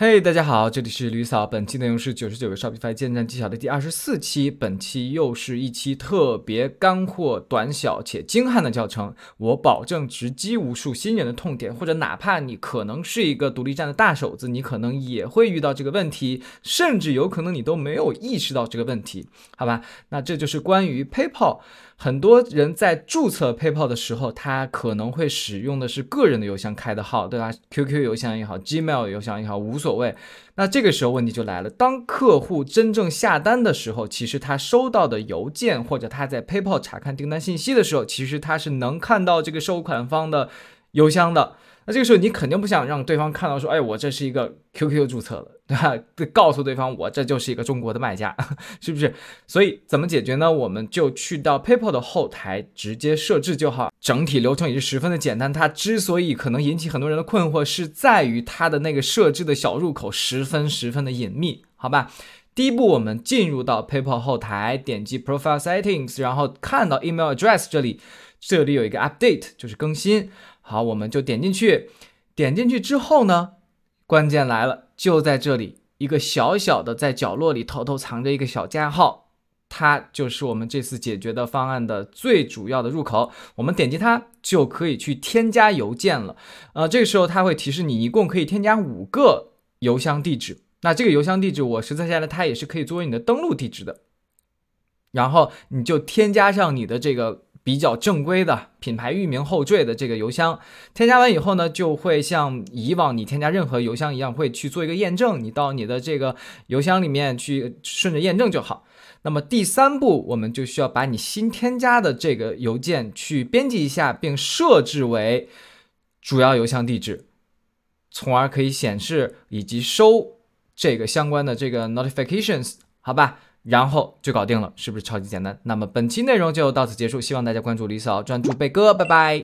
嘿，大家好，这里是吕嫂。本期内容是九十九个 Shopify 建站技巧的第二十四期。本期又是一期特别干货、短小且精悍的教程，我保证直击无数新人的痛点，或者哪怕你可能是一个独立站的大手子，你可能也会遇到这个问题，甚至有可能你都没有意识到这个问题，好吧？那这就是关于 PayPal。很多人在注册 PayPal 的时候，他可能会使用的是个人的邮箱开的号，对吧？QQ 邮箱也好，Gmail 邮箱也好，无所所谓。那这个时候问题就来了，当客户真正下单的时候，其实他收到的邮件或者他在 PayPal 查看订单信息的时候，其实他是能看到这个收款方的邮箱的。那这个时候你肯定不想让对方看到说，哎，我这是一个 QQ 注册的，对吧？告诉对方我这就是一个中国的卖家，是不是？所以怎么解决呢？我们就去到 PayPal 的后台直接设置就好，整体流程也是十分的简单。它之所以可能引起很多人的困惑，是在于它的那个设置的小入口十分十分的隐秘，好吧？第一步，我们进入到 PayPal 后台，点击 Profile Settings，然后看到 Email Address 这里，这里有一个 Update，就是更新。好，我们就点进去，点进去之后呢，关键来了，就在这里，一个小小的在角落里偷偷藏着一个小加号，它就是我们这次解决的方案的最主要的入口。我们点击它就可以去添加邮件了。呃，这个时候它会提示你一共可以添加五个邮箱地址。那这个邮箱地址我实测下来，它也是可以作为你的登录地址的。然后你就添加上你的这个。比较正规的品牌域名后缀的这个邮箱，添加完以后呢，就会像以往你添加任何邮箱一样，会去做一个验证。你到你的这个邮箱里面去顺着验证就好。那么第三步，我们就需要把你新添加的这个邮件去编辑一下，并设置为主要邮箱地址，从而可以显示以及收这个相关的这个 notifications，好吧？然后就搞定了，是不是超级简单？那么本期内容就到此结束，希望大家关注李嫂，专注贝哥，拜拜。